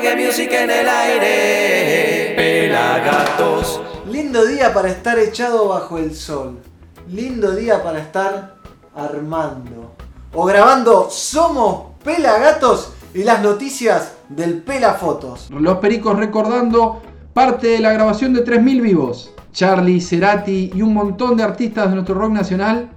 reggae music en el aire. Pelagatos. Lindo día para estar echado bajo el sol. Lindo día para estar armando. O grabando Somos Pelagatos y las noticias del Pelafotos. Los Pericos recordando parte de la grabación de 3000 vivos. Charlie, Cerati y un montón de artistas de nuestro rock nacional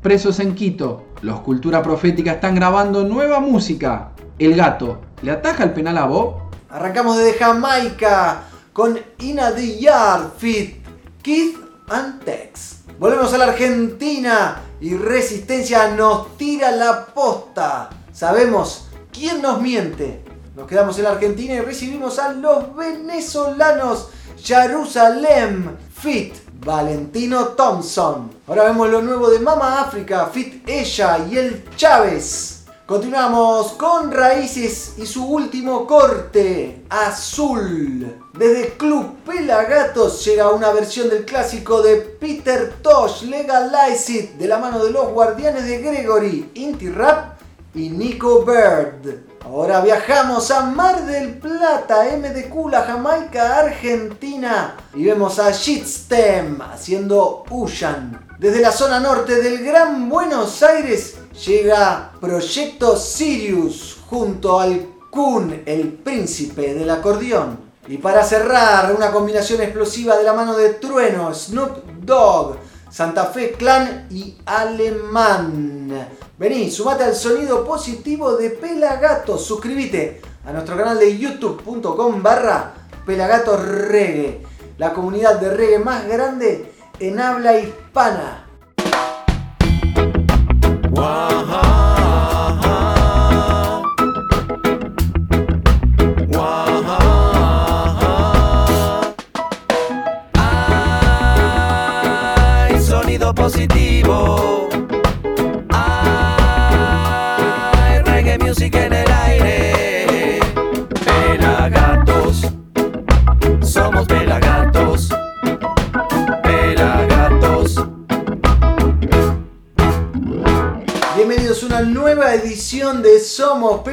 presos en Quito. Los Cultura Profética están grabando nueva música. El gato, ¿le ataja el penal a Bob? Arrancamos desde Jamaica con Ina Yard Fit, Keith and Tex. Volvemos a la Argentina y Resistencia nos tira la posta. Sabemos quién nos miente. Nos quedamos en la Argentina y recibimos a los venezolanos Jerusalem Fit Valentino Thompson. Ahora vemos lo nuevo de Mama África, Fit Ella y el Chávez. Continuamos con Raíces y su último corte, Azul. Desde Club Pelagatos llega una versión del clásico de Peter Tosh, Legalize It, de la mano de los guardianes de Gregory, Inti Rap y Nico Bird. Ahora viajamos a Mar del Plata, MDQ, la Jamaica, Argentina. Y vemos a Shitstem haciendo Ushan. Desde la zona norte del Gran Buenos Aires llega Proyecto Sirius junto al Kun, el príncipe del acordeón. Y para cerrar, una combinación explosiva de la mano de Trueno, Snoop Dogg, Santa Fe Clan y Alemán. Vení, sumate al sonido positivo de Pelagatos. Suscríbete a nuestro canal de youtube.com barra Pelagatos Reggae, la comunidad de reggae más grande en habla hispana. Hay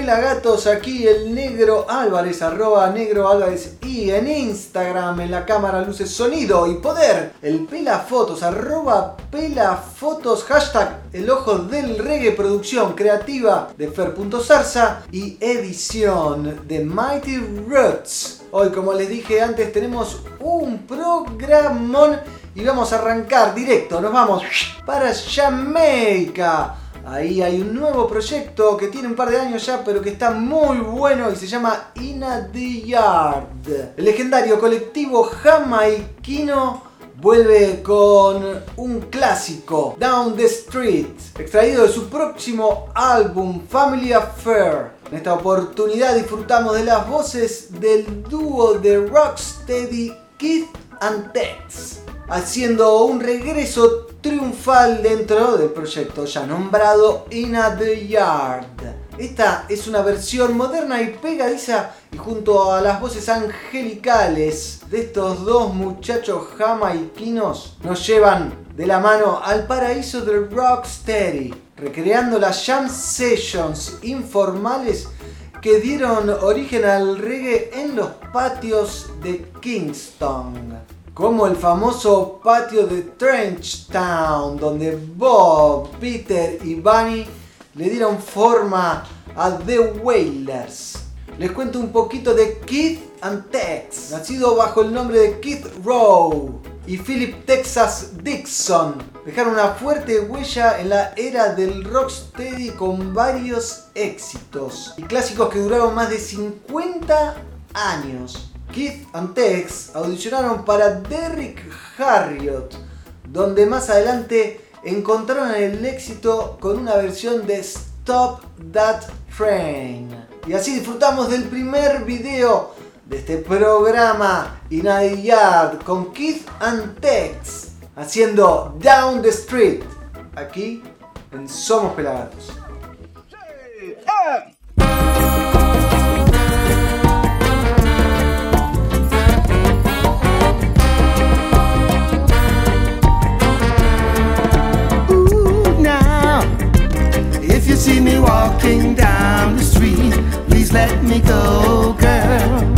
Pelagatos. Aquí el negro Álvarez, arroba negro Álvarez y en Instagram, en la cámara, luces, sonido y poder. El Pelafotos, arroba Pelafotos, hashtag el ojo del reggae, producción creativa de Fer.zarza y edición de Mighty Roots. Hoy, como les dije antes, tenemos un programón y vamos a arrancar directo. Nos vamos para Jamaica. Ahí hay un nuevo proyecto que tiene un par de años ya, pero que está muy bueno y se llama Ina the Yard. El legendario colectivo jamaiquino vuelve con un clásico, Down the Street, extraído de su próximo álbum Family Affair. En esta oportunidad disfrutamos de las voces del dúo de Rocksteady Keith and Tex, haciendo un regreso triunfal dentro del proyecto ya nombrado In the Yard. Esta es una versión moderna y pegadiza y junto a las voces angelicales de estos dos muchachos jamaiquinos nos llevan de la mano al paraíso del rocksteady, recreando las jam sessions informales que dieron origen al reggae en los patios de Kingston como el famoso patio de Trenchtown, donde Bob, Peter y Bunny le dieron forma a The Wailers. Les cuento un poquito de Keith and Tex, nacido bajo el nombre de Keith Rowe y Philip Texas Dixon. Dejaron una fuerte huella en la era del rocksteady con varios éxitos y clásicos que duraron más de 50 años. Keith and Tex audicionaron para Derrick Harriott, donde más adelante encontraron el éxito con una versión de Stop That Train. Y así disfrutamos del primer video de este programa Inadiyad con Keith and Tex haciendo Down the Street aquí en Somos Pelagatos. you see me walking down the street, please let me go, girl.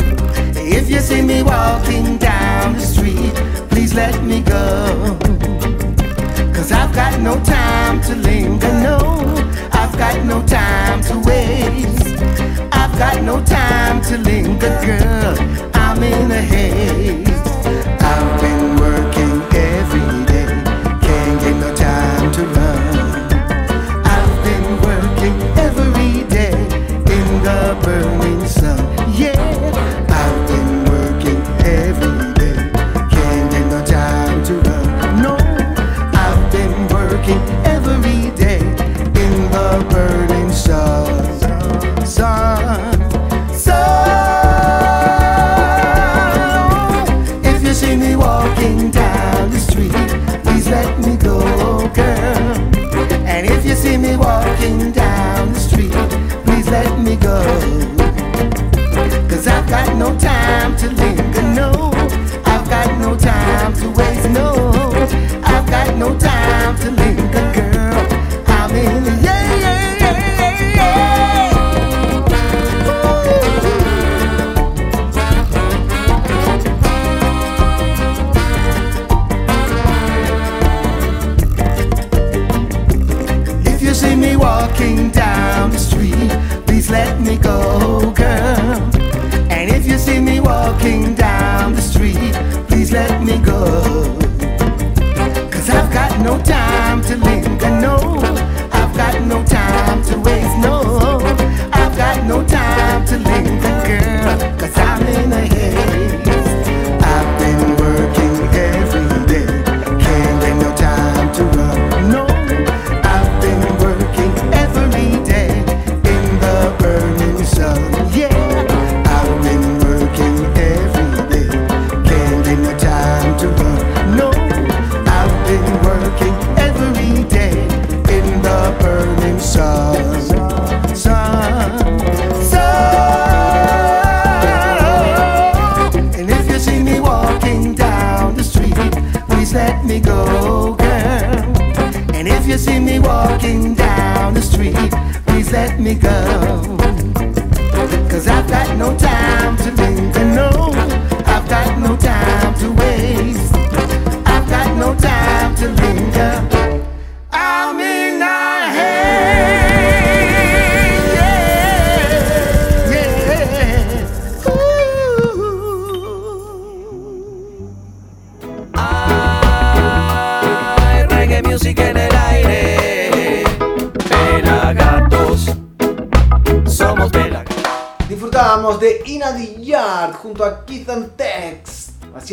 If you see me walking down the street, please let me go. Cause I've got no time to linger, no. I've got no time to waste. I've got no time to linger, girl. I'm in a haze. I've been working every day, can't get no time to run. The burning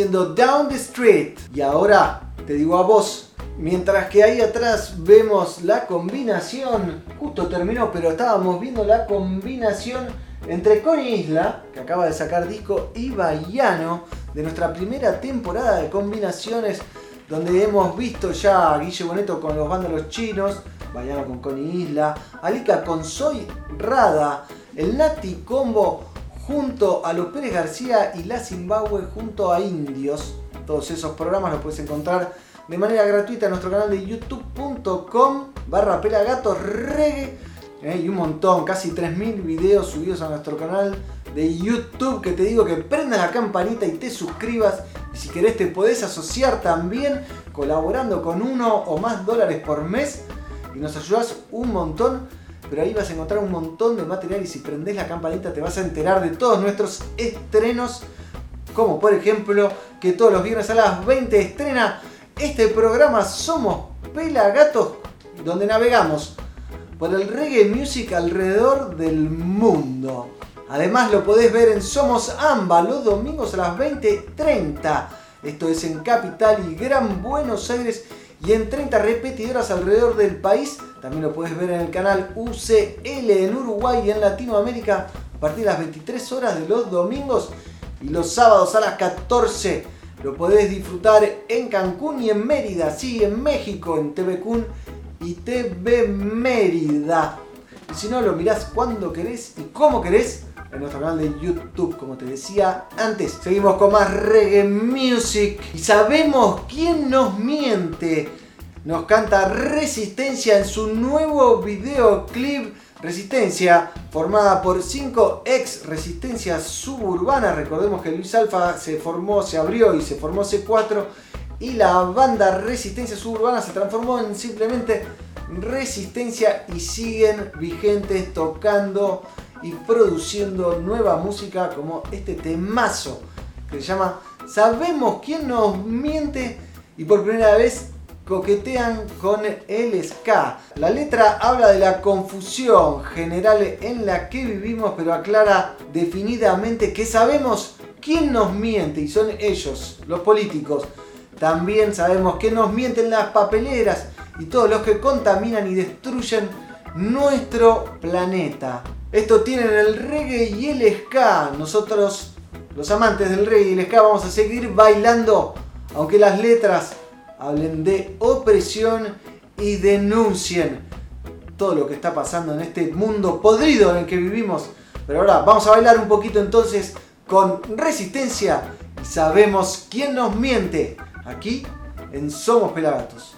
Down the Street. Y ahora te digo a vos, mientras que ahí atrás vemos la combinación, justo terminó, pero estábamos viendo la combinación entre Connie Isla, que acaba de sacar disco, y Baiano, de nuestra primera temporada de combinaciones, donde hemos visto ya a Guille Boneto con los vándalos chinos, Baiano con Connie Isla, Alika con Soy Rada, el Nati Combo junto a los Pérez García y la Zimbabue junto a Indios. Todos esos programas los puedes encontrar de manera gratuita en nuestro canal de youtube.com barra pelagatos reggae. Eh, y un montón, casi 3.000 videos subidos a nuestro canal de YouTube que te digo que prendas la campanita y te suscribas. Y si querés te podés asociar también colaborando con uno o más dólares por mes y nos ayudas un montón. Pero ahí vas a encontrar un montón de material y si prendés la campanita te vas a enterar de todos nuestros estrenos. Como por ejemplo que todos los viernes a las 20 estrena este programa Somos Pelagatos, donde navegamos por el reggae music alrededor del mundo. Además lo podés ver en Somos Amba los domingos a las 20.30. Esto es en Capital y Gran Buenos Aires y en 30 repetidoras alrededor del país. También lo puedes ver en el canal UCL en Uruguay y en Latinoamérica a partir de las 23 horas de los domingos y los sábados a las 14. Lo podés disfrutar en Cancún y en Mérida, sí, en México, en TV Kun y TV Mérida. Y si no, lo mirás cuando querés y como querés en nuestro canal de YouTube, como te decía antes. Seguimos con más reggae music y sabemos quién nos miente. Nos canta Resistencia en su nuevo videoclip. Resistencia, formada por 5 ex Resistencia Suburbana. Recordemos que Luis Alfa se formó, se abrió y se formó C4 y la banda Resistencia Suburbana se transformó en simplemente Resistencia y siguen vigentes tocando y produciendo nueva música como este temazo que se llama Sabemos quién nos miente y por primera vez coquetean con el ska. La letra habla de la confusión general en la que vivimos, pero aclara definidamente que sabemos quién nos miente y son ellos, los políticos. También sabemos que nos mienten las papeleras y todos los que contaminan y destruyen nuestro planeta. Esto tienen el reggae y el ska. Nosotros, los amantes del reggae y el ska, vamos a seguir bailando, aunque las letras hablen de opresión y denuncien todo lo que está pasando en este mundo podrido en el que vivimos. Pero ahora vamos a bailar un poquito entonces con resistencia y sabemos quién nos miente aquí en Somos Pelagatos.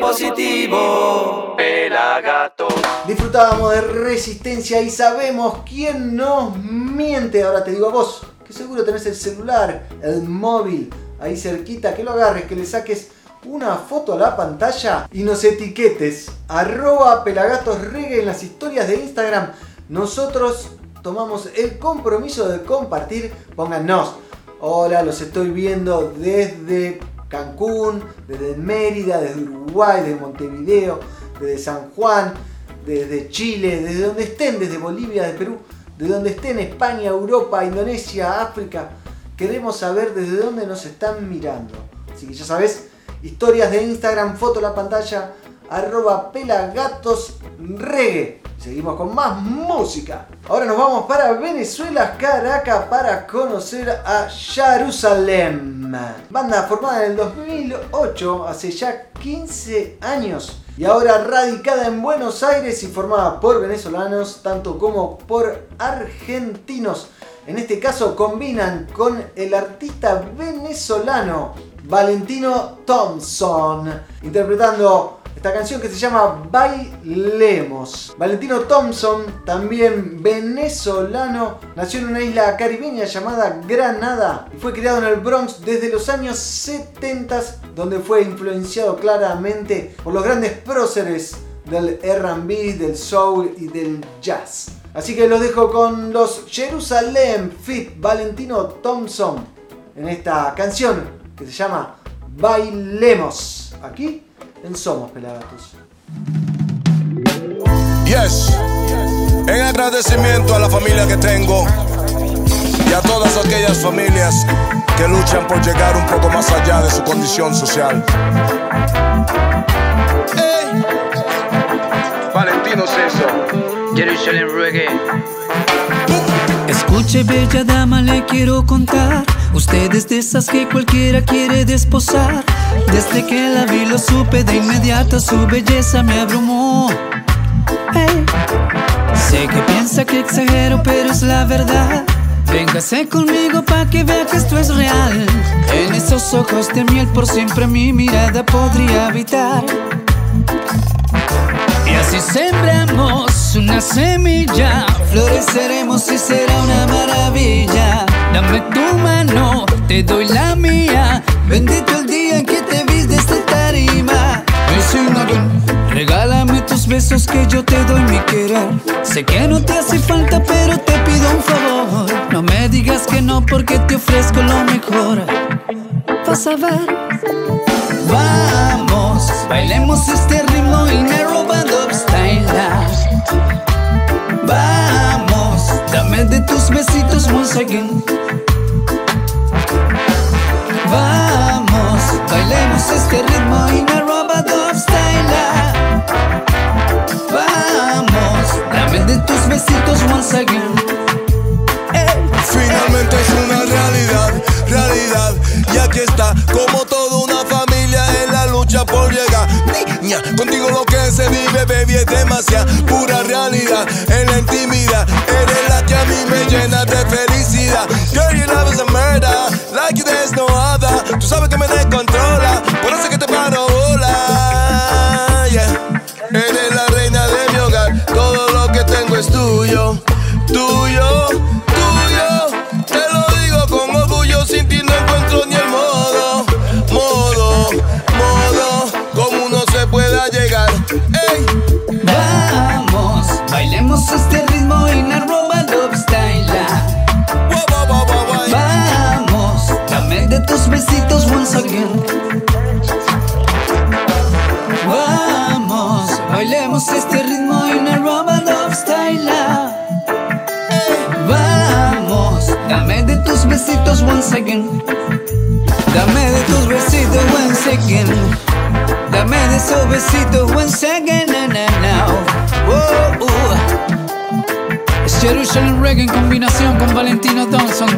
Positivo. Pelagatos. Disfrutábamos de resistencia y sabemos quién nos miente. Ahora te digo a vos, que seguro tenés el celular, el móvil ahí cerquita, que lo agarres, que le saques una foto a la pantalla y nos etiquetes. Arroba pelagatos reggae en las historias de Instagram. Nosotros tomamos el compromiso de compartir. Pónganos. Hola, los estoy viendo desde Cancún, desde Mérida, desde Uruguay, desde Montevideo, desde San Juan, desde Chile, desde donde estén, desde Bolivia, de Perú, de donde estén, España, Europa, Indonesia, África. Queremos saber desde dónde nos están mirando. Así que ya sabes, historias de Instagram, foto la pantalla, arroba pelagatosregue. Seguimos con más música. Ahora nos vamos para Venezuela, Caracas, para conocer a Jerusalén. Banda formada en el 2008, hace ya 15 años. Y ahora radicada en Buenos Aires y formada por venezolanos, tanto como por argentinos. En este caso combinan con el artista venezolano Valentino Thompson, interpretando esta canción que se llama Bailemos. Valentino Thompson, también venezolano, nació en una isla caribeña llamada Granada y fue criado en el Bronx desde los años 70, donde fue influenciado claramente por los grandes próceres del RB, del soul y del jazz. Así que los dejo con los Jerusalem Fit Valentino Thompson en esta canción que se llama Bailemos. Aquí en Somos Pelagatos. Yes. En agradecimiento a la familia que tengo y a todas aquellas familias que luchan por llegar un poco más allá de su condición social. Ey. Valentino Ceso. Jerusalem Reggae. Escuche, bella dama, le quiero contar. Usted es de esas que cualquiera quiere desposar. Desde que la vi, lo supe de inmediato. Su belleza me abrumó. Sé que piensa que exagero, pero es la verdad. Véngase conmigo pa' que vea que esto es real. En esos ojos de miel, por siempre mi mirada podría habitar. Así sembramos una semilla, floreceremos y será una maravilla. Dame tu mano, te doy la mía. Bendito el día en que te vi de esta tarima. Regálame tus besos que yo te doy mi querer. Sé que no te hace falta, pero te pido un favor. No me digas que no porque te ofrezco lo mejor. Vas a ver. Vamos, bailemos este ritmo y me roba dub style. Vamos, dame de tus besitos once again. Vamos, bailemos este ritmo y me roba dub style. Vamos, dame de tus besitos once again. Finalmente es una realidad, realidad. Y aquí está, como toda Contigo lo que se vive, baby, es demasiada pura realidad. En la intimidad, eres la que a mí me llena de felicidad. Girl, your love is a murder, like there's no again. Dame de tus besitos once again. Dame de esos besitos once again. Na. Oh, uh. Es Jerusalem Reggae en combinación con Valentino Thompson.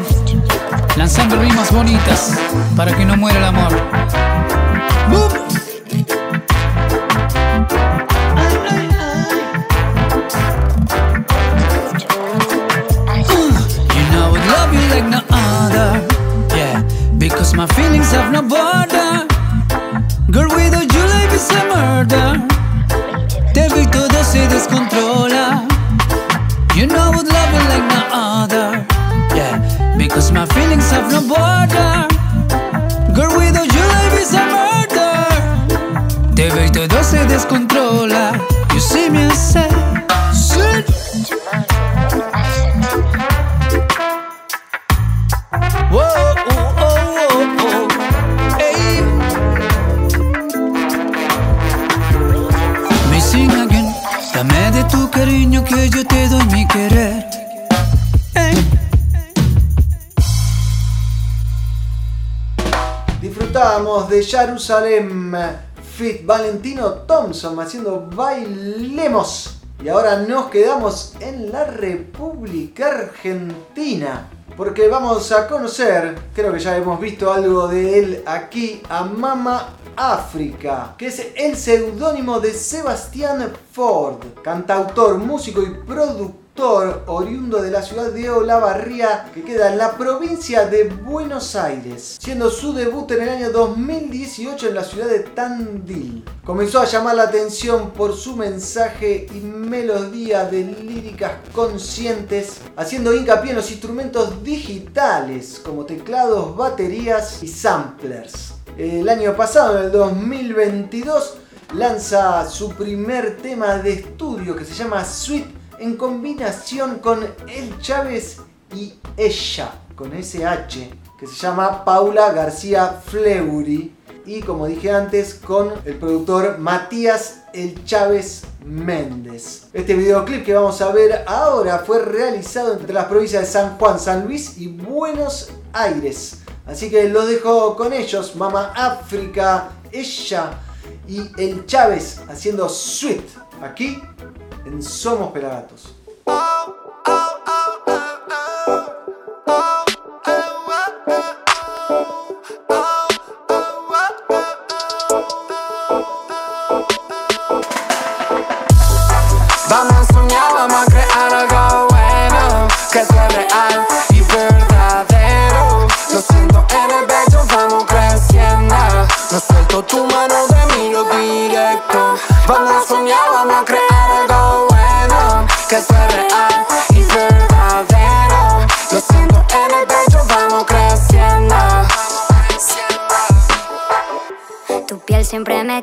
Lanzando rimas bonitas para que no muera el amor. Que yo te doy mi querer. Disfrutábamos de Jerusalem Fit Valentino Thompson haciendo Bailemos. Y ahora nos quedamos en la República Argentina. Porque vamos a conocer, creo que ya hemos visto algo de él aquí, a Mama África, que es el seudónimo de Sebastián Ford, cantautor, músico y productor oriundo de la ciudad de Olavarría, que queda en la provincia de Buenos Aires, siendo su debut en el año 2018 en la ciudad de Tandil. Comenzó a llamar la atención por su mensaje y melodía de líricas conscientes, haciendo hincapié en los instrumentos digitales como teclados, baterías y samplers. El año pasado, en el 2022, lanza su primer tema de estudio que se llama Sweet en combinación con El Chávez y ella, con SH, que se llama Paula García Fleury. Y como dije antes, con el productor Matías El Chávez Méndez. Este videoclip que vamos a ver ahora fue realizado entre las provincias de San Juan, San Luis y Buenos Aires. Así que lo dejo con ellos, Mama África, ella y el Chávez haciendo Sweet aquí en Somos Pelagatos. Vamos a soñar, vamos a crear algo bueno Que sea real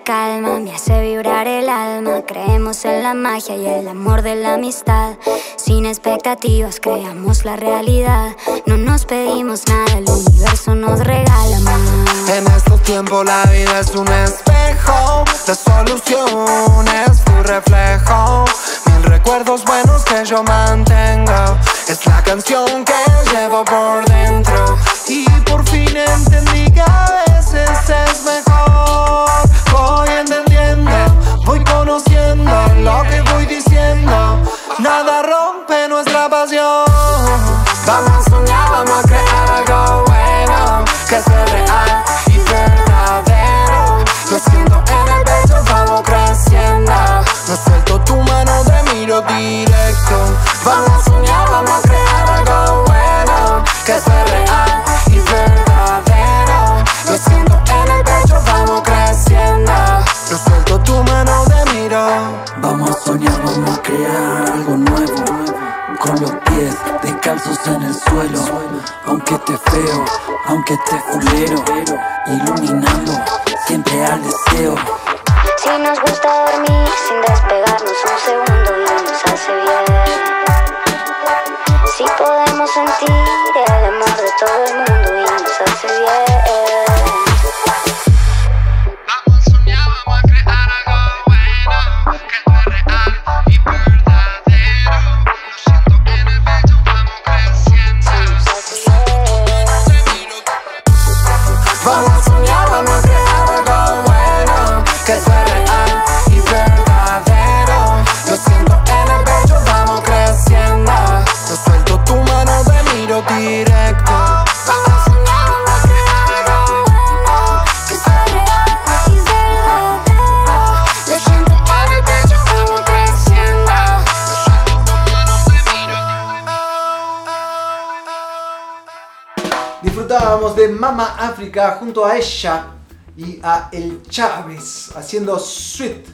calma, me hace vibrar el alma. Creemos en la magia y el amor de la amistad. Sin expectativas creamos la realidad. No nos pedimos nada, el universo nos regala más. En estos tiempos la vida es un espejo La solución es tu reflejo Mil recuerdos buenos que yo mantengo Es la canción que llevo por dentro Y por fin entendí que a veces es mejor Voy entendiendo, voy conociendo lo que voy diciendo. Nada rompe nuestra pasión. Vamos a soñar, vamos a crear algo bueno Que sea real descalzos en el suelo. Aunque esté feo, aunque esté fulero. Iluminando siempre al deseo. Si nos gusta dormir sin despegarnos un segundo y nos hace bien. Si podemos sentir el amor de todo el mundo Mama África junto a ella y a El Chávez haciendo Sweet.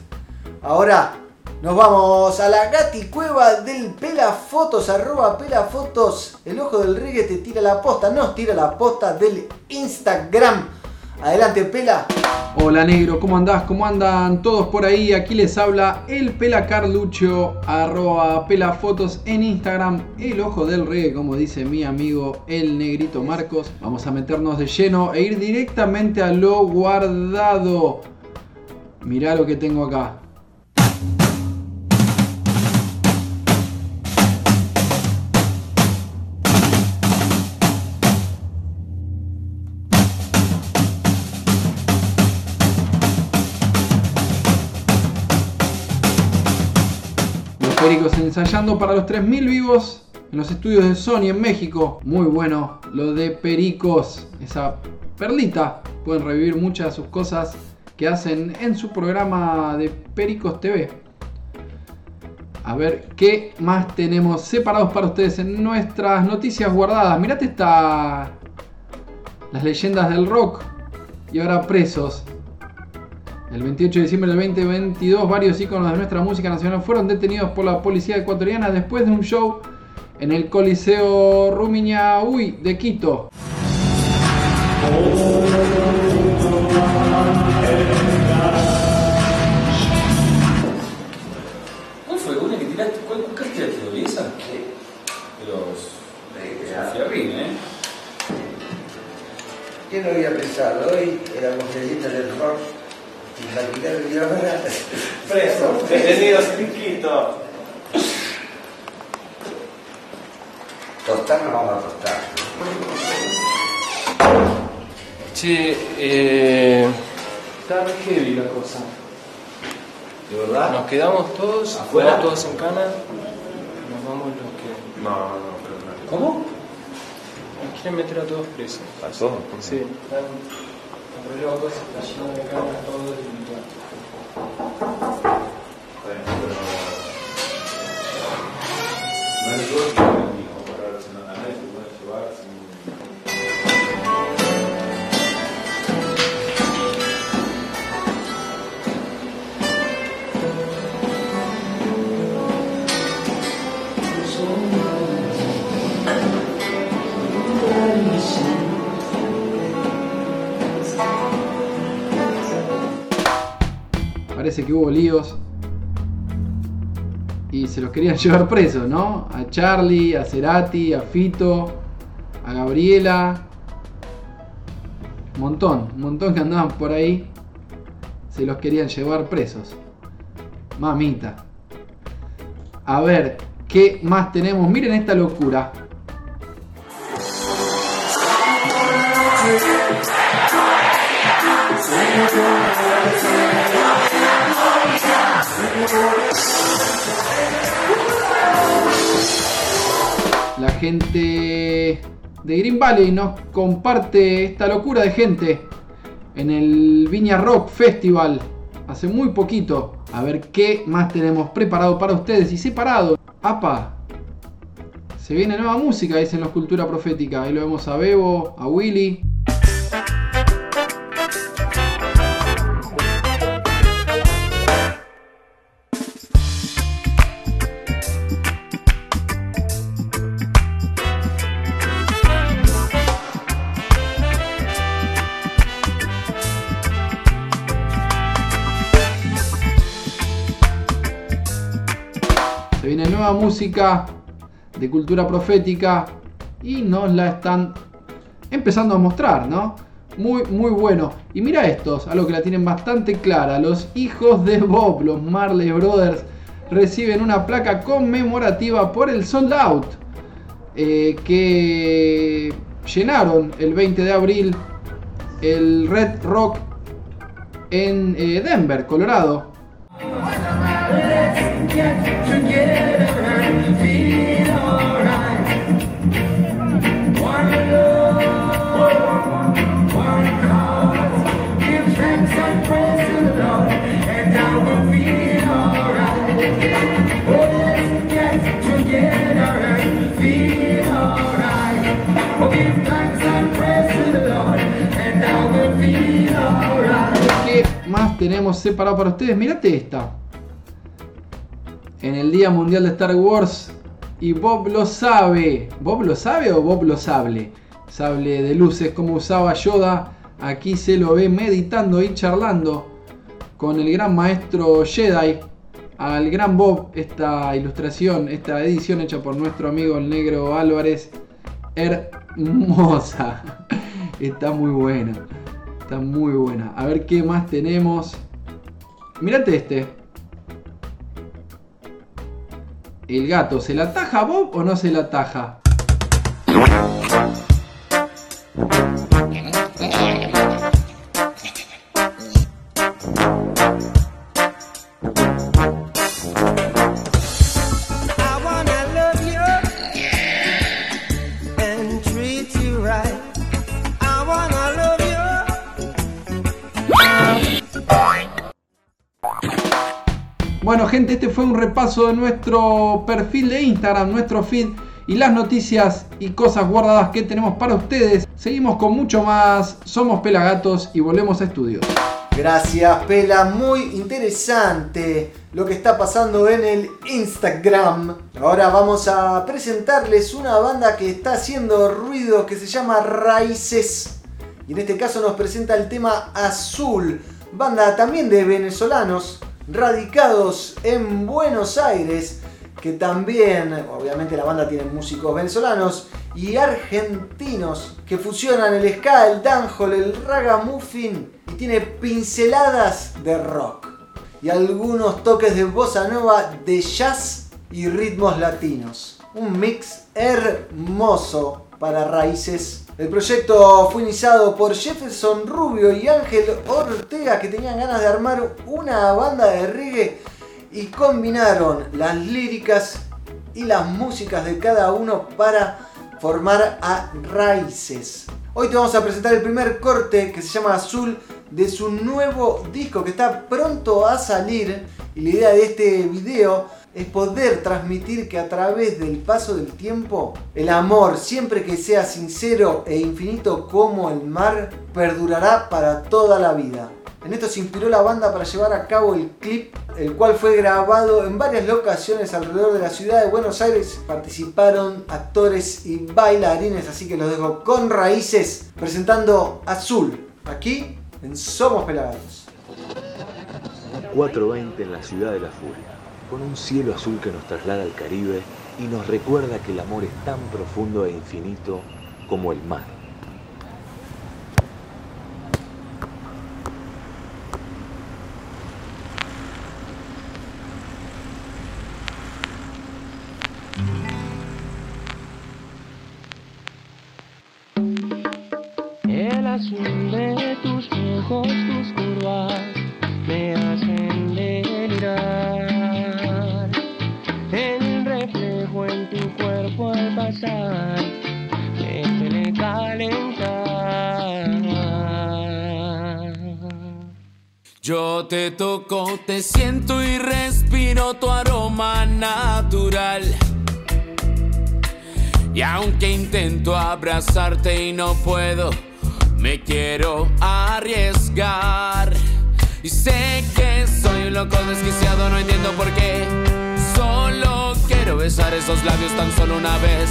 Ahora nos vamos a la gaticueva del Pelafotos, arroba Pelafotos. El ojo del reggae te tira la posta, nos tira la posta del Instagram. Adelante, Pela. Hola negro, ¿cómo andás? ¿Cómo andan todos por ahí? Aquí les habla el Pela Carlucho, arroba pelafotos en Instagram, el ojo del reggae, como dice mi amigo el negrito Marcos. Vamos a meternos de lleno e ir directamente a lo guardado. Mirá lo que tengo acá. Pericos ensayando para los 3000 vivos en los estudios de Sony en México. Muy bueno lo de Pericos, esa perlita. Pueden revivir muchas de sus cosas que hacen en su programa de Pericos TV. A ver qué más tenemos separados para ustedes en nuestras noticias guardadas. Mirate esta. Las leyendas del rock. Y ahora presos. El 28 de diciembre del 2022, varios íconos de nuestra música nacional fueron detenidos por la policía ecuatoriana después de un show en el Coliseo Rumiñahui de Quito. ¿Cuál fue una que tiraste? ¿Cuál? ¿Oli esa? De los. de Fierrín, ¿eh? ¿Quién lo había pensado? Hoy éramos leyendas del rock Preso, detenidos en Quito. Tostar nos vamos a tostar. Che, eh. Está heavy la cosa. ¿De verdad? Nos quedamos todos, ¿Afuera? todos en cana. Nos vamos los que. No, no, pero no. ¿Cómo? Nos quieren meter a todos presos. ¿A todos? Sí, están todos está lleno de canas, todo y bueno. No Parece que hubo líos. Y se los querían llevar presos, ¿no? A Charlie, a Cerati, a Fito, a Gabriela. Un montón, un montón que andaban por ahí. Se los querían llevar presos. Mamita. A ver, ¿qué más tenemos? Miren esta locura. La gente de Green Valley nos comparte esta locura de gente en el Viña Rock Festival hace muy poquito. A ver qué más tenemos preparado para ustedes y separado. ¡Apa! Se viene nueva música, dicen los Cultura Profética. Ahí lo vemos a Bebo, a Willy. Música de cultura profética y nos la están empezando a mostrar, ¿no? Muy, muy bueno. Y mira estos, algo que la tienen bastante clara. Los hijos de Bob, los Marley Brothers, reciben una placa conmemorativa por el Sold Out eh, que llenaron el 20 de abril el Red Rock en eh, Denver, Colorado. Tenemos separado para ustedes? Mirate esta. En el Día Mundial de Star Wars. Y Bob lo sabe. ¿Bob lo sabe o Bob lo sable? Sable de luces como usaba Yoda. Aquí se lo ve meditando y charlando con el gran maestro Jedi. Al gran Bob, esta ilustración, esta edición hecha por nuestro amigo el negro Álvarez. Hermosa. Está muy buena. Está muy buena. A ver qué más tenemos. Mirate este. El gato, ¿se la taja a Bob o no se la taja? Gente, este fue un repaso de nuestro perfil de Instagram, nuestro feed y las noticias y cosas guardadas que tenemos para ustedes. Seguimos con mucho más. Somos Pelagatos y volvemos a estudios. Gracias, Pela. Muy interesante lo que está pasando en el Instagram. Ahora vamos a presentarles una banda que está haciendo ruido que se llama Raíces. Y en este caso nos presenta el tema Azul. Banda también de venezolanos radicados en Buenos Aires. Que también, obviamente la banda tiene músicos venezolanos y argentinos que fusionan el ska, el dancehall, el ragamuffin y tiene pinceladas de rock y algunos toques de bossa nova, de jazz y ritmos latinos. Un mix hermoso para raíces. El proyecto fue iniciado por Jefferson Rubio y Ángel Ortega que tenían ganas de armar una banda de reggae y combinaron las líricas y las músicas de cada uno para formar a Raíces. Hoy te vamos a presentar el primer corte que se llama Azul de su nuevo disco que está pronto a salir. Y la idea de este video es poder transmitir que a través del paso del tiempo, el amor, siempre que sea sincero e infinito como el mar, perdurará para toda la vida. En esto se inspiró la banda para llevar a cabo el clip, el cual fue grabado en varias locaciones alrededor de la ciudad de Buenos Aires. Participaron actores y bailarines, así que los dejo con raíces presentando Azul, aquí en Somos Pelagatos. 4.20 en la ciudad de la furia, con un cielo azul que nos traslada al Caribe y nos recuerda que el amor es tan profundo e infinito como el mar. Te siento y respiro tu aroma natural. Y aunque intento abrazarte y no puedo, me quiero arriesgar. Y sé que soy un loco desquiciado, no entiendo por qué. Solo quiero besar esos labios tan solo una vez.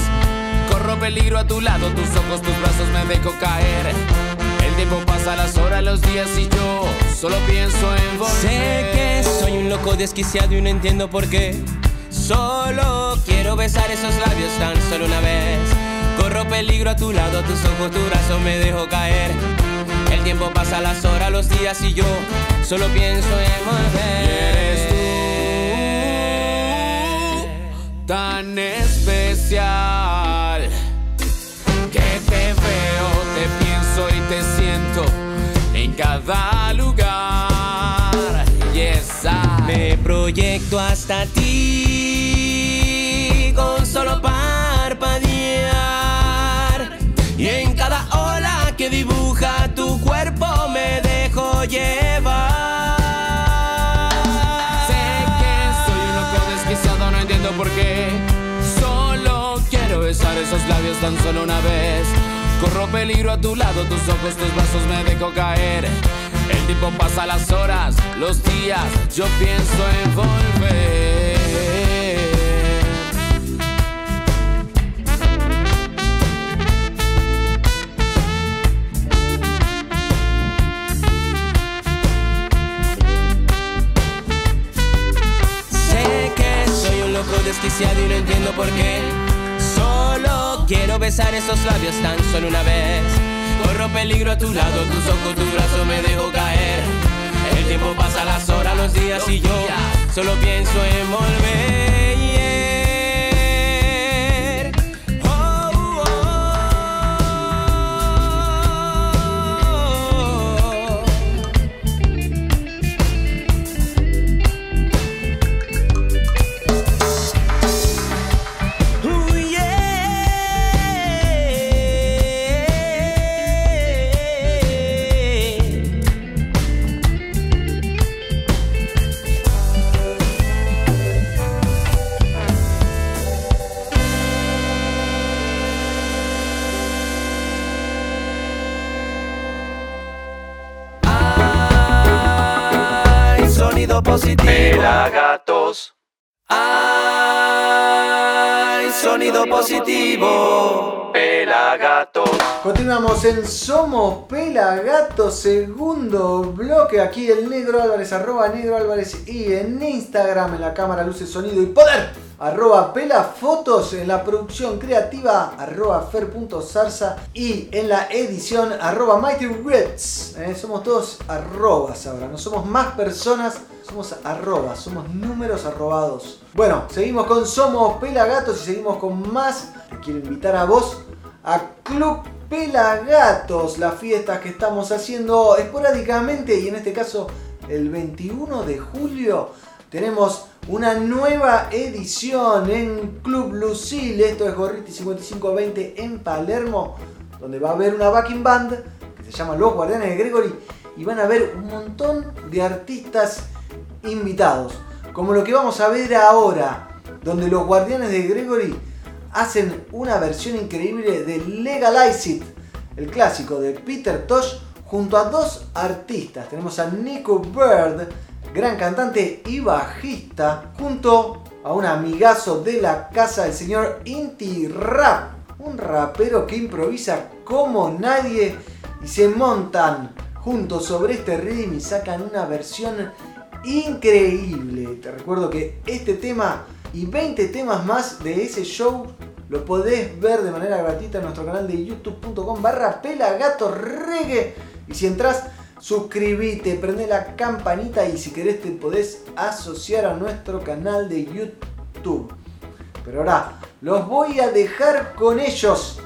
Corro peligro a tu lado, tus ojos, tus brazos me dejo caer. El tiempo pasa, las horas, los días y yo solo pienso en volver. Sé que soy un loco desquiciado y no entiendo por qué. Solo quiero besar esos labios tan solo una vez. Corro peligro a tu lado, tus ojos, tu brazo me dejo caer. El tiempo pasa, las horas, los días y yo solo pienso en volver. tan especial en cada lugar. Yes, I- Me proyecto hasta ti con solo parpadear. Y en cada ola que dibuja tu cuerpo me dejo llevar. Sé que soy un loco desquiciado, no entiendo por qué. Solo quiero besar esos labios tan solo una vez. Corro peligro a tu lado, tus ojos, tus brazos me dejo caer. El tiempo pasa las horas, los días, yo pienso en volver. Sé que soy un loco desquiciado y no entiendo por qué. Quiero besar esos labios tan solo una vez. Corro peligro a tu lado, tus ojos, tu brazo me dejo caer. El tiempo pasa, las horas, los días y yo solo pienso en volver. Segundo bloque. Aquí el Negro Álvarez, arroba Negro Álvarez. Y en Instagram, en la cámara, luces, sonido y poder. Arroba Pelafotos, en la producción creativa, arroba Fer.zarza. Y en la edición, arroba Mighty Reds. Eh, somos todos arrobas ahora, no somos más personas, somos arrobas, somos números arrobados. Bueno, seguimos con Somos Pelagatos y seguimos con más. Quiero invitar a vos a Club Pelagatos, las fiestas que estamos haciendo esporádicamente y en este caso el 21 de julio tenemos una nueva edición en Club Lucille, esto es Gorriti 5520 en Palermo, donde va a haber una backing band que se llama Los Guardianes de Gregory y van a haber un montón de artistas invitados, como lo que vamos a ver ahora, donde los Guardianes de Gregory hacen una versión increíble de Legalize It, el clásico de Peter Tosh, junto a dos artistas. Tenemos a Nico Bird, gran cantante y bajista, junto a un amigazo de la casa, el señor Inti Rap, un rapero que improvisa como nadie y se montan juntos sobre este rhythm y sacan una versión increíble. Te recuerdo que este tema y 20 temas más de ese show lo podés ver de manera gratuita en nuestro canal de youtube.com barra pelagatorregue y si entras suscríbete, prende la campanita y si querés te podés asociar a nuestro canal de YouTube. Pero ahora los voy a dejar con ellos.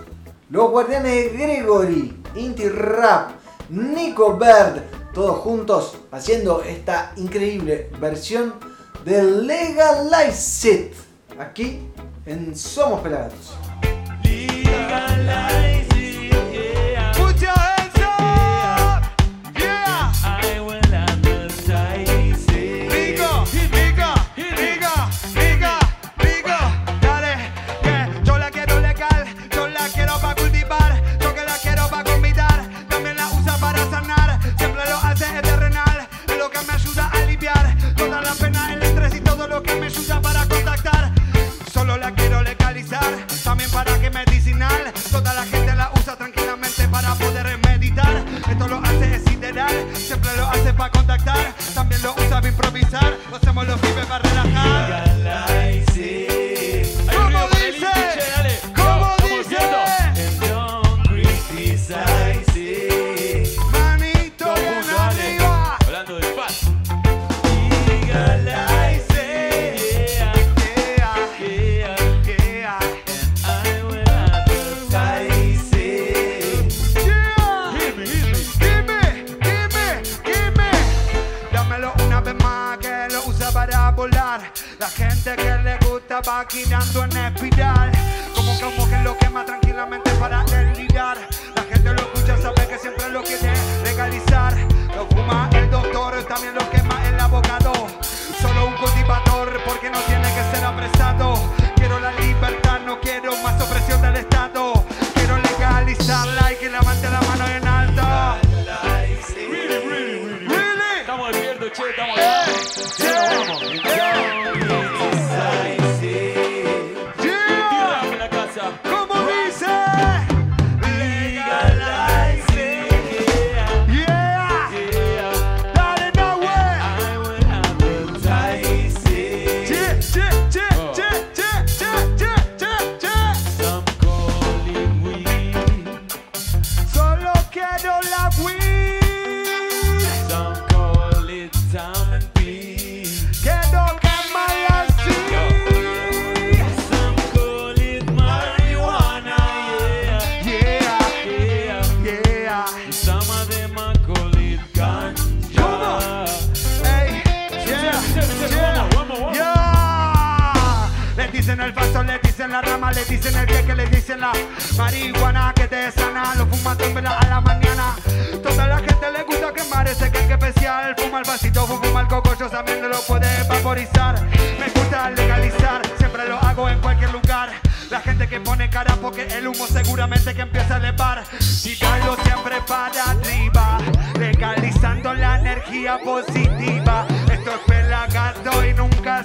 Los guardianes de Gregory, Inti Rap, Nico Bird, todos juntos haciendo esta increíble versión de Legalize It. Aquí en Somos Pelagatos. Put hacemos los le gusta va girando en espiral. Como como que lo quema tranquilamente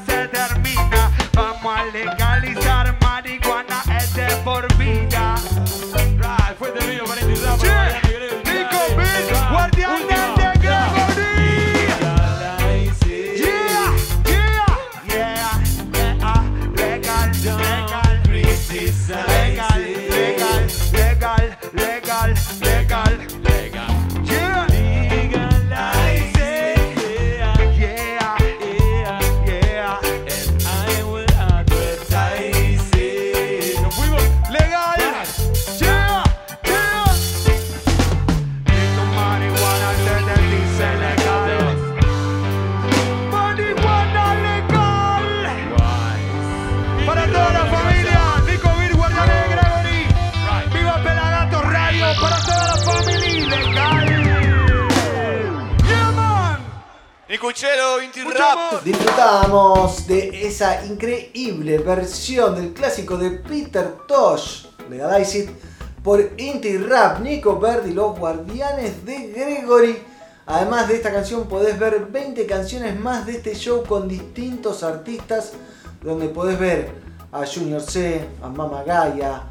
se termina. Vamos a legalizar Nicuchero, Inti Rap. Disfrutamos de esa increíble versión del clásico de Peter Tosh, Legalize It, por Inti Rap, Nico Verdi, los guardianes de Gregory. Además de esta canción podés ver 20 canciones más de este show con distintos artistas donde podés ver a Junior C, a Mama Gaia,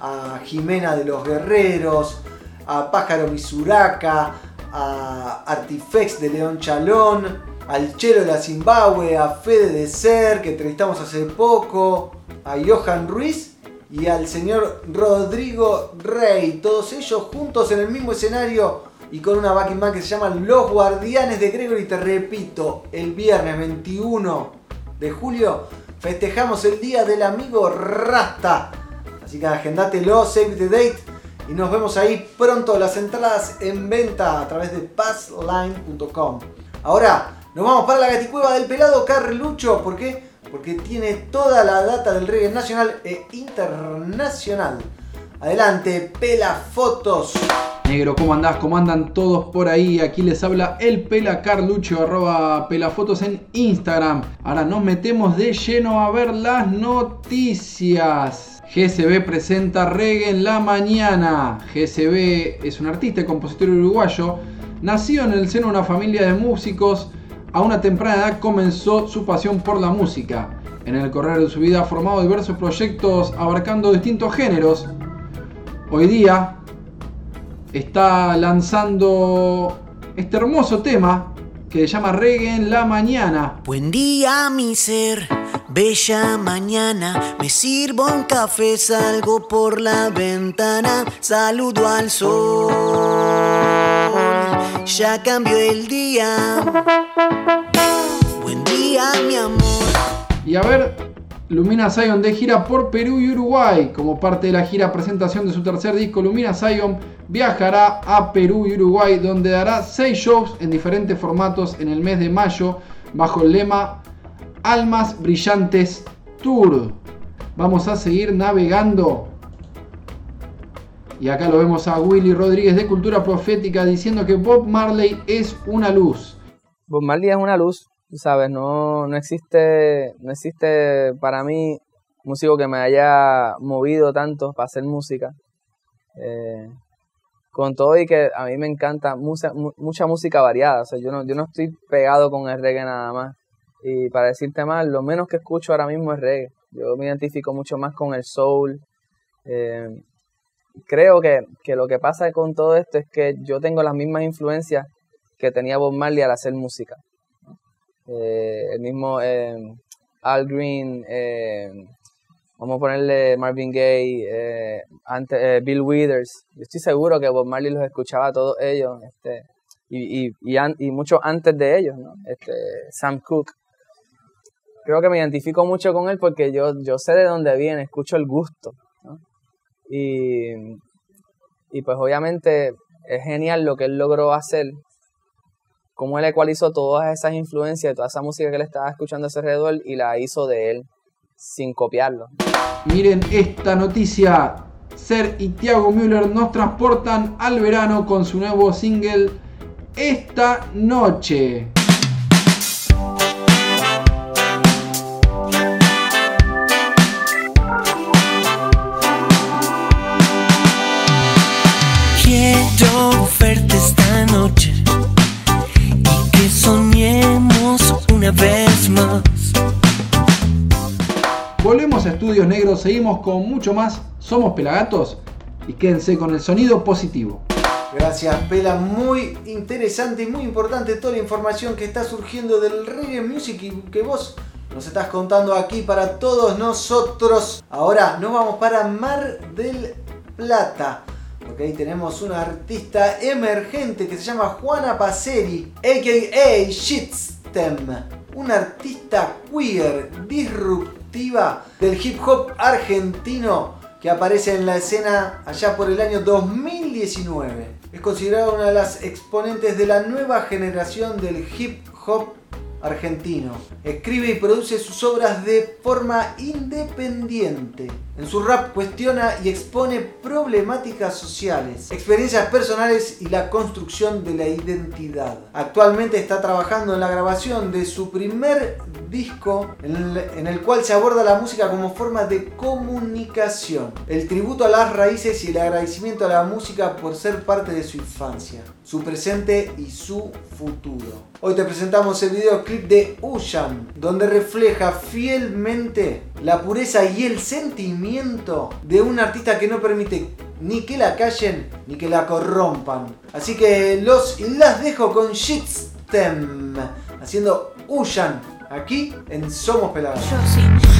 a Jimena de los Guerreros, a Pájaro Misuraka, a Artifex de León Chalón, al Chelo de la Zimbabue, a Fede de Ser, que entrevistamos hace poco, a Johan Ruiz y al señor Rodrigo Rey. Todos ellos juntos en el mismo escenario y con una backing band que se llama Los Guardianes de Gregory. Te repito, el viernes 21 de julio festejamos el Día del Amigo Rasta. Así que agendátelo, save the date y nos vemos ahí pronto. Las entradas en venta a través de passline.com. Ahora nos vamos para la gaticueva del pelado Carlucho. ¿Por qué? Porque tiene toda la data del reggae nacional e internacional. Adelante, pela fotos. Negro, ¿cómo andás? ¿Cómo andan todos por ahí? Aquí les habla el Pela Carlucho, arroba pelafotos en Instagram. Ahora nos metemos de lleno a ver las noticias. GSB presenta Reggae en la mañana. GSB es un artista y compositor uruguayo. Nacido en el seno de una familia de músicos, a una temprana edad comenzó su pasión por la música. En el correr de su vida ha formado diversos proyectos abarcando distintos géneros. Hoy día está lanzando este hermoso tema que se llama Reggae en la mañana. Buen día, mi ser, bella mañana. Me sirvo un café, salgo por la ventana. Saludo al sol, ya cambió el día. Buen día, mi amor. Y a ver, Lumina Zion de gira por Perú y Uruguay. Como parte de la gira presentación de su tercer disco, Lumina Zion viajará a Perú y Uruguay, donde dará 6 shows en diferentes formatos en el mes de mayo, bajo el lema Almas Brillantes Tour. Vamos a seguir navegando. Y acá lo vemos a Willy Rodríguez de Cultura Profética diciendo que Bob Marley es una luz. Bob Marley es una luz, sabes, no, no existe, no existe para mí músico que me haya movido tanto para hacer música. Eh, con todo y que a mí me encanta mucha, mu- mucha música variada, o sea, yo no, yo no estoy pegado con el reggae nada más. Y para decirte más, lo menos que escucho ahora mismo es reggae. Yo me identifico mucho más con el soul. Eh, creo que, que lo que pasa con todo esto es que yo tengo las mismas influencias que tenía Bob Marley al hacer música. Eh, el mismo eh, Al Green, eh, vamos a ponerle Marvin Gaye, eh, antes, eh, Bill Withers. Yo estoy seguro que Bob Marley los escuchaba a todos ellos, este, y, y, y, y mucho antes de ellos, ¿no? Este, Sam Cooke. Creo que me identifico mucho con él porque yo, yo sé de dónde viene, escucho el gusto. Y, y pues obviamente es genial lo que él logró hacer, cómo él ecualizó todas esas influencias, toda esa música que él estaba escuchando a su alrededor y la hizo de él sin copiarlo. Miren esta noticia. Ser y Thiago Müller nos transportan al verano con su nuevo single Esta noche. esta noche y que soñemos una vez más. Volvemos a Estudios Negros, seguimos con mucho más. Somos Pelagatos y quédense con el sonido positivo. Gracias, Pela. Muy interesante y muy importante toda la información que está surgiendo del reggae music y que vos nos estás contando aquí para todos nosotros. Ahora nos vamos para Mar del Plata. Ahí tenemos una artista emergente que se llama Juana Paceri, a.k.a. Shitstem. Una artista queer, disruptiva del hip hop argentino que aparece en la escena allá por el año 2019. Es considerada una de las exponentes de la nueva generación del hip hop argentino. Escribe y produce sus obras de forma independiente. En su rap cuestiona y expone problemáticas sociales, experiencias personales y la construcción de la identidad. Actualmente está trabajando en la grabación de su primer disco en el, cual se aborda la música como forma de comunicación, el tributo a las raíces y el agradecimiento a la música por ser parte de su infancia, su presente y su futuro. Hoy te presentamos el videoclip de Ushan, donde refleja fielmente la pureza y el sentimiento de un artista que no permite ni que la callen ni que la corrompan. Así que los las dejo con Shitstem haciendo Ushan aquí en Somos Pelados.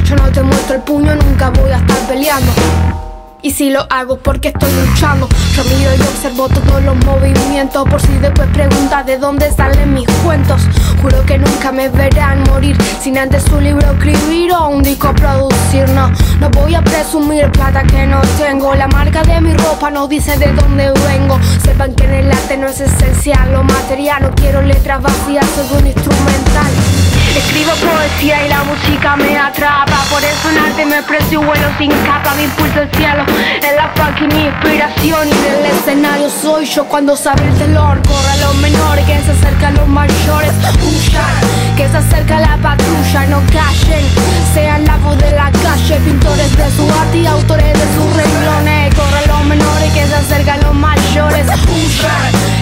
Yo no te muestro el puño, nunca voy a estar peleando. Y si lo hago porque estoy luchando Yo miro y observo todos los movimientos. Por si después preguntas de dónde salen mis cuentos. Juro que nunca me verán morir Sin antes un libro escribir o un disco producir. No, no voy a presumir plata que no tengo. La marca de mi ropa no dice de dónde vengo. Sepan que en el arte no es esencial lo material. No quiero letras vacías, soy un instrumental Escribo poesía y la música me atrapa. Por eso en arte me expreso y vuelo sin capa Me impulsa el cielo, en la fucking inspiración Y en el escenario soy yo. Cuando sabe el dolor Corre a los menores, que se acerca a los mayores. Huyan, que se acerca la patrulla No callen, sean la voz de la calle Pintores de su arte y autores de sus renglones. Corre a los menores, que se acerca a los mayores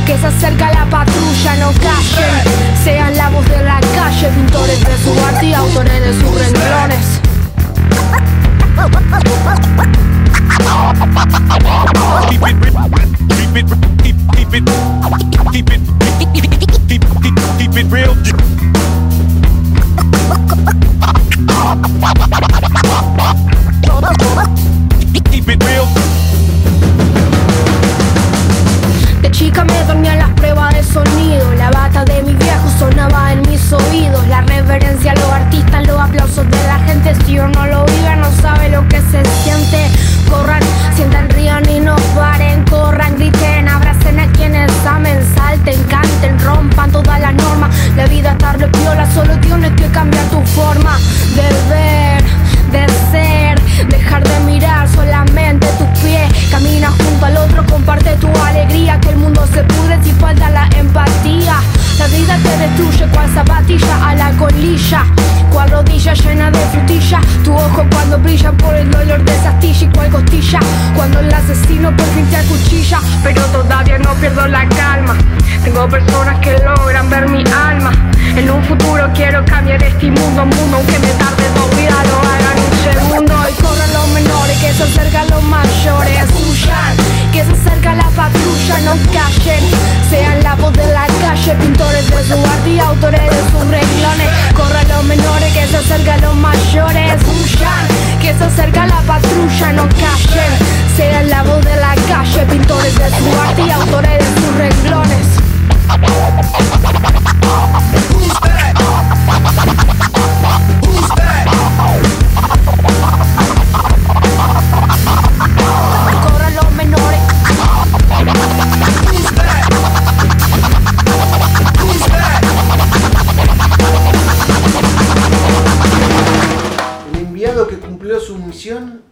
Que se acerca la patrulla No callen, sean la voz de la calle Pintores de su arte autores de sus renglones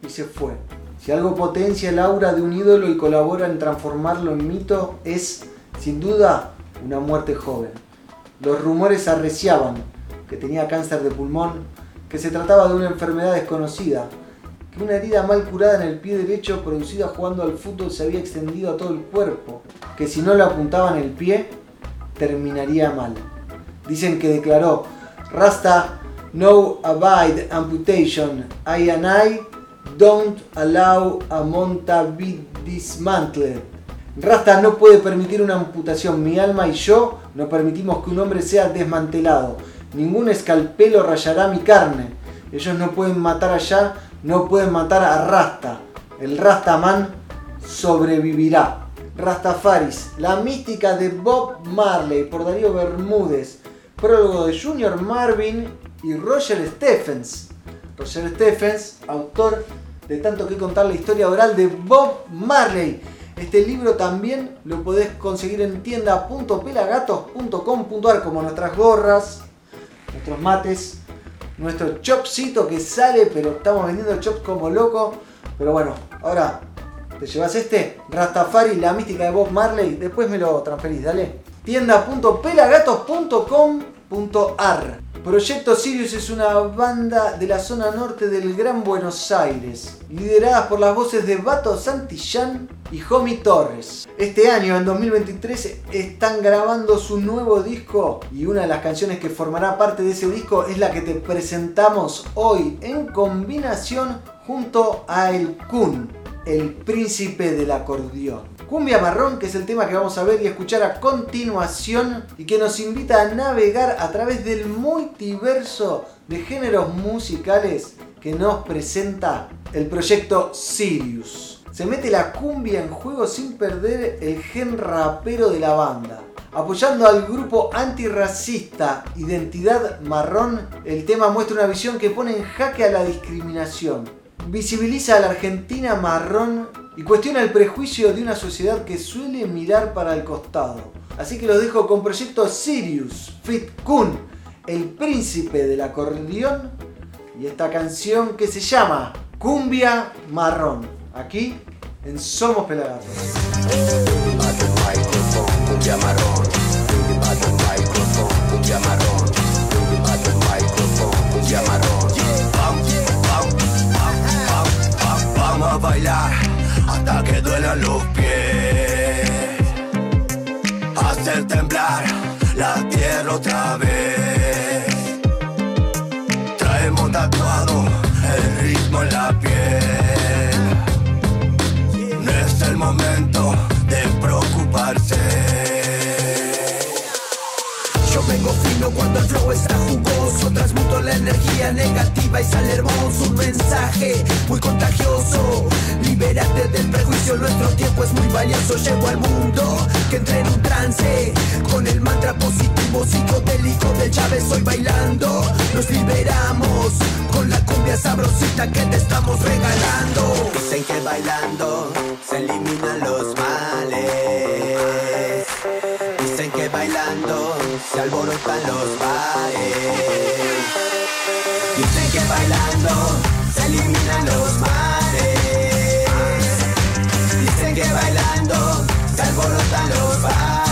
y se fue. Si algo potencia el aura de un ídolo y colabora en transformarlo en mito, es, sin duda, una muerte joven. Los rumores arreciaban que tenía cáncer de pulmón, que se trataba de una enfermedad desconocida, que una herida mal curada en el pie derecho producida jugando al fútbol se había extendido a todo el cuerpo, que si no le apuntaban el pie, terminaría mal. Dicen que declaró, Rasta No abide amputation. I and I don't allow a monta be dismantled. Rasta no puede permitir una amputación. Mi alma y yo no permitimos que un hombre sea desmantelado. Ningún escalpelo rayará mi carne. Ellos no pueden matar allá, no pueden matar a Rasta. El Rastaman sobrevivirá. Rastafaris, la mística de Bob Marley por Darío Bermúdez. Prólogo de Junior Marvin y Roger Stephens. Roger Stephens, autor de tanto que contar la historia oral de Bob Marley. Este libro también lo podés conseguir en tienda.pelagatos.com.ar como nuestras gorras, nuestros mates, nuestro chopcito que sale, pero estamos vendiendo chops como loco. Pero bueno, ahora te llevas este, Rastafari, la mística de Bob Marley, después me lo transferís, dale. Tienda.pelagatos.com.ar Proyecto Sirius es una banda de la zona norte del Gran Buenos Aires, lideradas por las voces de Bato Santillán y Jomi Torres. Este año, en 2023, están grabando su nuevo disco y una de las canciones que formará parte de ese disco es la que te presentamos hoy en combinación junto a El Kun, el príncipe del acordeón. Cumbia Marrón, que es el tema que vamos a ver y escuchar a continuación y que nos invita a navegar a través del multiverso de géneros musicales que nos presenta el proyecto Sirius. Se mete la cumbia en juego sin perder el gen rapero de la banda. Apoyando al grupo antirracista Identidad Marrón, el tema muestra una visión que pone en jaque a la discriminación. Visibiliza a la Argentina marrón y cuestiona el prejuicio de una sociedad que suele mirar para el costado. Así que los dejo con proyecto Sirius, Fit Kun, el príncipe del acordeón, y esta canción que se llama Cumbia Marrón, aquí en Somos Pelagatos. Que duelan los pies. Hacer temblar la tierra otra vez. Traemos tatuado el ritmo en la piel. No es el momento de preocuparse. Cuando el flow está jugoso Transmuto la energía negativa y sale hermoso Un mensaje muy contagioso. Libérate del prejuicio, nuestro tiempo es muy valioso Llevo al mundo que entre en un trance Con el mantra positivo psicodélico del Chávez Hoy bailando. Nos liberamos Con la cumbia sabrosita que te estamos regalando. Dicen que bailando se eliminan los males se alborotan los bares. Dicen que bailando se eliminan los mares. Dicen que bailando se alborotan los bares.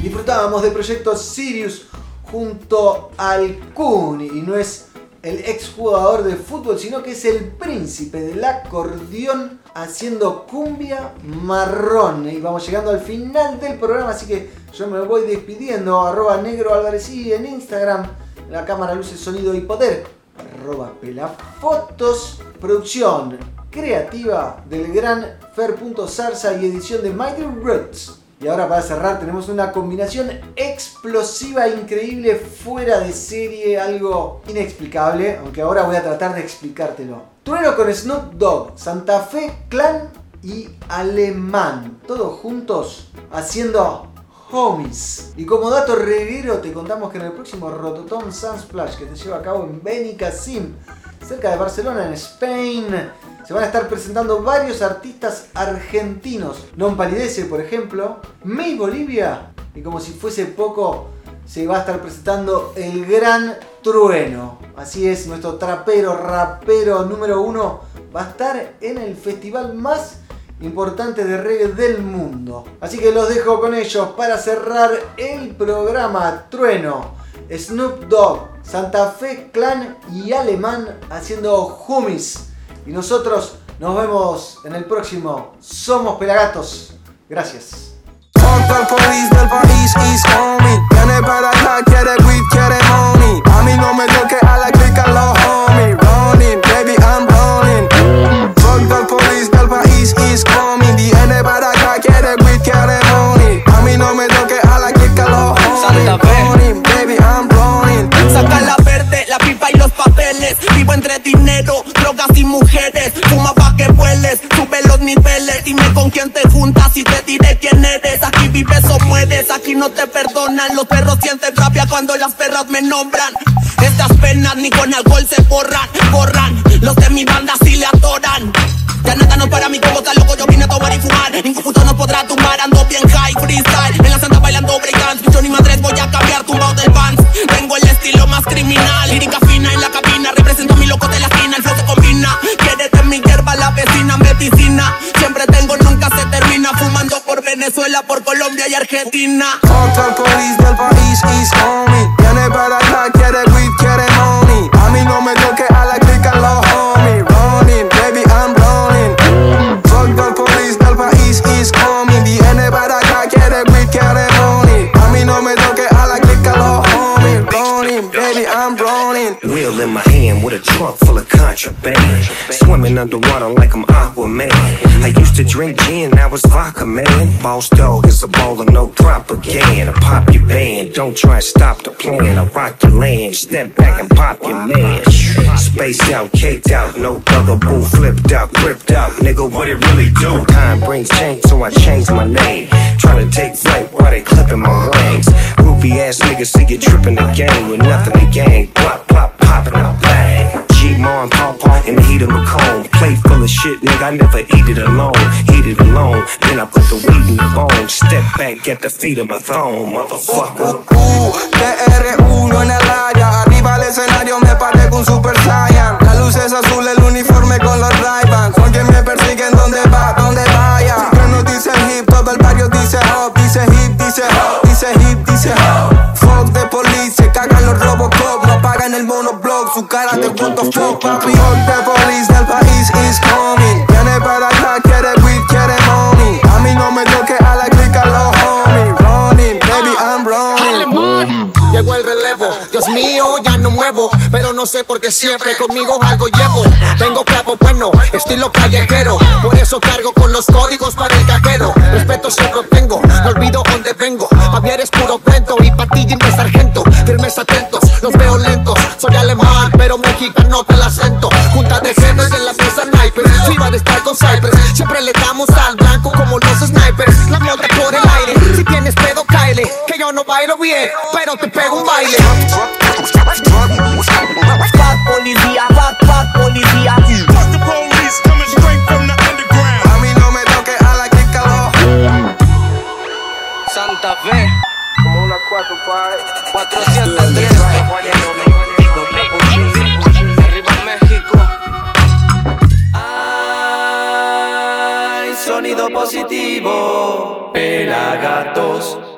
Disfrutábamos del proyecto Sirius junto al Kun y no es el exjugador de fútbol, sino que es el príncipe del acordeón haciendo cumbia marrón. Y vamos llegando al final del programa, así que yo me voy despidiendo. Arroba negro y en Instagram, la cámara, luces, sonido y poder. Arroba pelafotos. Producción creativa del gran Fer.zarza y edición de Mighty Roots. Y ahora para cerrar tenemos una combinación explosiva, increíble, fuera de serie, algo inexplicable, aunque ahora voy a tratar de explicártelo. Trueno con Snoop Dogg, Santa Fe Clan y Alemán, todos juntos haciendo Y como dato reguero te contamos que en el próximo Rototom Sunsplash que se lleva a cabo en Benicassim, cerca de Barcelona, en Spain, se van a estar presentando varios artistas argentinos. Non Palidece, por ejemplo, May Bolivia y como si fuese poco, se va a estar presentando el Gran Trueno. Así es, nuestro trapero, rapero número uno va a estar en el festival más importante de reggae del mundo. Así que los dejo con ellos para cerrar el programa Trueno. Snoop Dogg, Santa Fe Clan y Alemán haciendo Humis. Y nosotros nos vemos en el próximo Somos Pelagatos. Gracias. Mujeres. Fuma pa' que vueles, sube los niveles. Dime con quién te juntas y te diré quién eres. Aquí vives o mueres, aquí no te perdonan. Los perros sienten rabia cuando las perras me nombran. Estas penas ni con alcohol se borran, borran. Los de mi banda sí le adoran. Ya nada no para mí como está loco, yo vine a tomar y fumar. Ningún puto no podrá tumbar, ando bien high, freestyle. En la santa bailando breakdance, yo ni madres voy a cambiar tumbado del Vans. Tengo el estilo más criminal, lírica Siempre tengo, nunca se termina. Fumando por Venezuela, por Colombia y Argentina. Contra police del país East Homie Viene para acá, quiere weed, quiere money. A mí no me toque a la clica los homies Running, baby, I'm running. Contra el police del país East Homie Viene para acá, quiere weed, quiere money. A mí no me toque a la clica los homies Running, baby, I'm running. Wheel in my hand with a trunk full of Swimming underwater like I'm Aquaman. I used to drink gin, I was vodka man. Boss dog is a baller, no propaganda. Pop your band, don't try and stop the plan. I rock the land, step back and pop your man. Spaced out, caked out, no bugaboo, flipped out, gripped out. Nigga, what it really do? Time brings change, so I changed my name. Trying to take flight while they clipping my wings. Groupie ass niggas see you tripping the game with nothing to gain. Pop, pop, popping a bang. G Mar and in the heat of the cone. Plate full of shit, nigga, I never eat it alone. Eat it alone, then I put the weed in the bone. Step back, get the feet of my throne, motherfucker. TR1 en el área, arriba el escenario me parezco un super saiyan La luz es azul, el uniforme con los su cara de what the fuck papi Fuck de police del país is coming Viene para acá, quiere weed, quiere money A mí no me toque a la clica los homies Running, baby, I'm running Llegó el relevo, Dios mío, ya no muevo, pero no sé por qué siempre conmigo algo llevo. Tengo clavo bueno, estilo callejero, por eso cargo con los códigos para el cajero. Respeto siempre tengo, no olvido dónde vengo. Javier es puro cuento y patilla y sargento. Firmes atentos, los veo lentos. Soy alemán, pero mexicano con el acento. Junta decenas en la mesa sniper. Si va a estar con Cypress, siempre le damos al blanco como los snipers. La mierda por el aire. Si tienes pedo, caile. Que yo no bailo bien, pero te pego un baile. Bad policía, bad, bad policía. A mí no me toque a la que caló. Santa Fe. 403 positivo. Pelagatos.